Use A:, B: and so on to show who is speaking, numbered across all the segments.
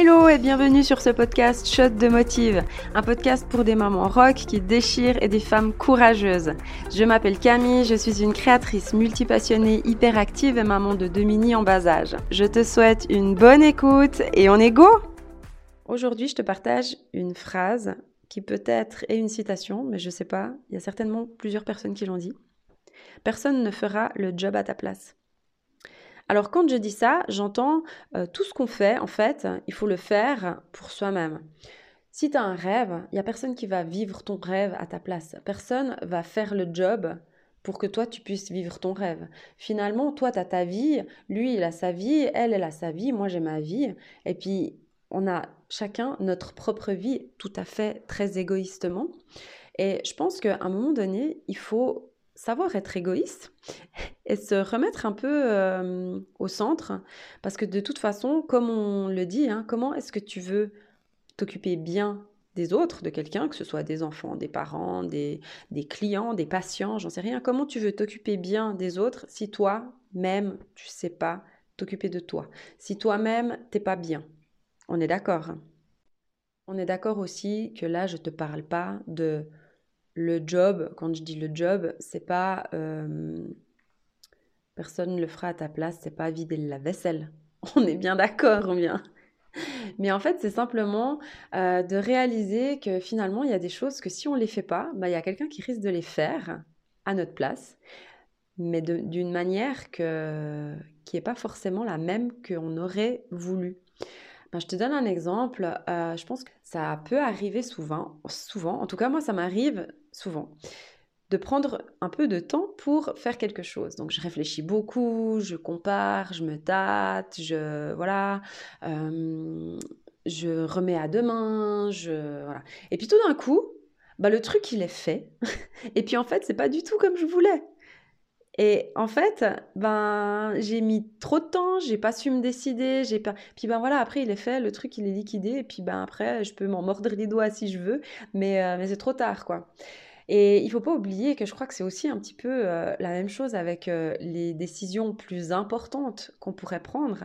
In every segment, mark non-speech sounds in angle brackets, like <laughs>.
A: Hello et bienvenue sur ce podcast Shot de Motive, un podcast pour des mamans rock qui déchirent et des femmes courageuses. Je m'appelle Camille, je suis une créatrice multipassionnée, hyperactive et maman de deux mini en bas âge. Je te souhaite une bonne écoute et on est go Aujourd'hui, je te partage une phrase qui peut-être est une citation, mais je sais pas, il y a certainement plusieurs personnes qui l'ont dit. Personne ne fera le job à ta place. Alors quand je dis ça, j'entends euh, tout ce qu'on fait, en fait, il faut le faire pour soi-même. Si tu as un rêve, il n'y a personne qui va vivre ton rêve à ta place. Personne va faire le job pour que toi, tu puisses vivre ton rêve. Finalement, toi, tu as ta vie, lui, il a sa vie, elle, elle a sa vie, moi, j'ai ma vie. Et puis, on a chacun notre propre vie, tout à fait très égoïstement. Et je pense qu'à un moment donné, il faut savoir être égoïste et se remettre un peu euh, au centre. Parce que de toute façon, comme on le dit, hein, comment est-ce que tu veux t'occuper bien des autres, de quelqu'un, que ce soit des enfants, des parents, des, clients, des patients, j'en sais rien. Comment tu veux t'occuper bien des autres si toi-même, tu sais pas t'occuper de toi? Si toi-même, t'es pas bien? On est d'accord hein? On est d'accord aussi que là, je te parle pas de le job, quand je dis le job, c'est pas euh, personne ne le fera à ta place, c'est pas vider la vaisselle. <laughs> On est bien d'accord, bien? Mais en fait, c'est simplement euh, de réaliser que finalement, il y a des choses que si on ne les fait pas, bah, il y a quelqu'un qui risque de les faire à notre place, mais d'une manière qui n'est pas forcément la même qu'on aurait voulu. Ben, je te donne un exemple. Euh, je pense que ça peut arriver souvent, souvent. En tout cas, moi, ça m'arrive souvent de prendre un peu de temps pour faire quelque chose. Donc je réfléchis beaucoup, je compare, je me tâte, je voilà, euh, je remets à demain, je voilà. Et puis tout d'un coup, bah le truc il est fait. <laughs> Et puis en fait c'est pas du tout comme je voulais. Et en fait, ben, j'ai mis trop de temps, j'ai pas su me décider, j'ai pas. Puis ben voilà, après il est fait, le truc il est liquidé, et puis ben après je peux m'en mordre les doigts si je veux, mais, euh, mais c'est trop tard quoi. Et il faut pas oublier que je crois que c'est aussi un petit peu euh, la même chose avec euh, les décisions plus importantes qu'on pourrait prendre,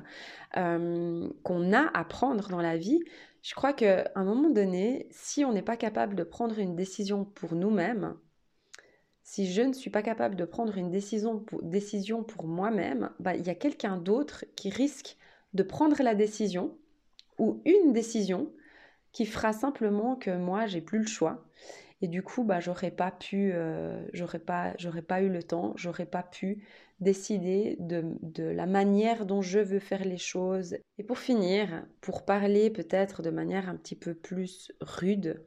A: qu'on a à prendre dans la vie. Je crois qu'à un moment donné, si on n'est pas capable de prendre une décision pour nous-mêmes, si je ne suis pas capable de prendre une décision pour, moi-même, bah, il y a quelqu'un d'autre qui risque de prendre la décision ou une décision qui fera simplement que moi, j'ai plus le choix. Et du coup, bah, j'aurais pas pu, euh, j'aurais pas, j'aurais pas eu le temps, j'aurais pas pu décider de, la manière dont je veux faire les choses. Et pour finir, pour parler peut-être de manière un petit peu plus rude,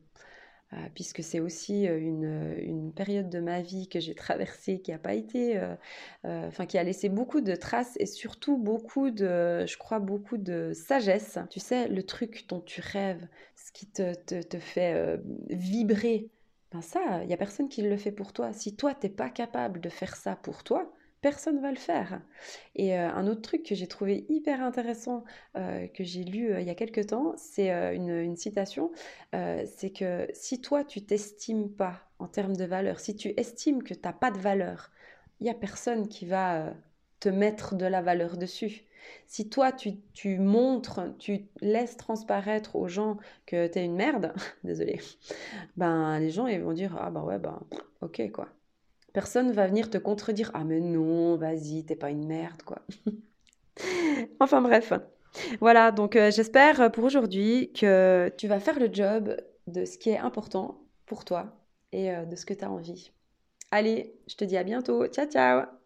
A: puisque c'est aussi euh, une, période de ma vie que j'ai traversée qui a pas été, euh, enfin qui a laissé beaucoup de traces et surtout beaucoup de, je crois beaucoup de sagesse. Tu sais, le truc dont tu rêves, ce qui te, te, fait vibrer, ben ça, il y a personne qui le fait pour toi. Si toi t'es pas capable de faire ça pour toi, personne va le faire. Et euh, un autre truc que j'ai trouvé hyper intéressant, euh, que j'ai lu euh, il y a quelques temps, c'est une, citation, c'est que si toi tu t'estimes pas en termes de valeur, si tu estimes que tu n'as pas de valeur, il n'y a personne qui va te mettre de la valeur dessus. Si toi, tu, montres, tu laisses transparaître aux gens que tu es une merde, <laughs> désolé, ben les gens ils vont dire ah bah ouais ben ok quoi. Personne va venir te contredire. Ah mais non, vas-y, t'es pas une merde, quoi. <laughs> enfin bref. Voilà, donc euh, j'espère pour aujourd'hui que tu vas faire le job de ce qui est important pour toi et euh, de ce que tu as envie. Allez, je te dis à bientôt. Ciao, ciao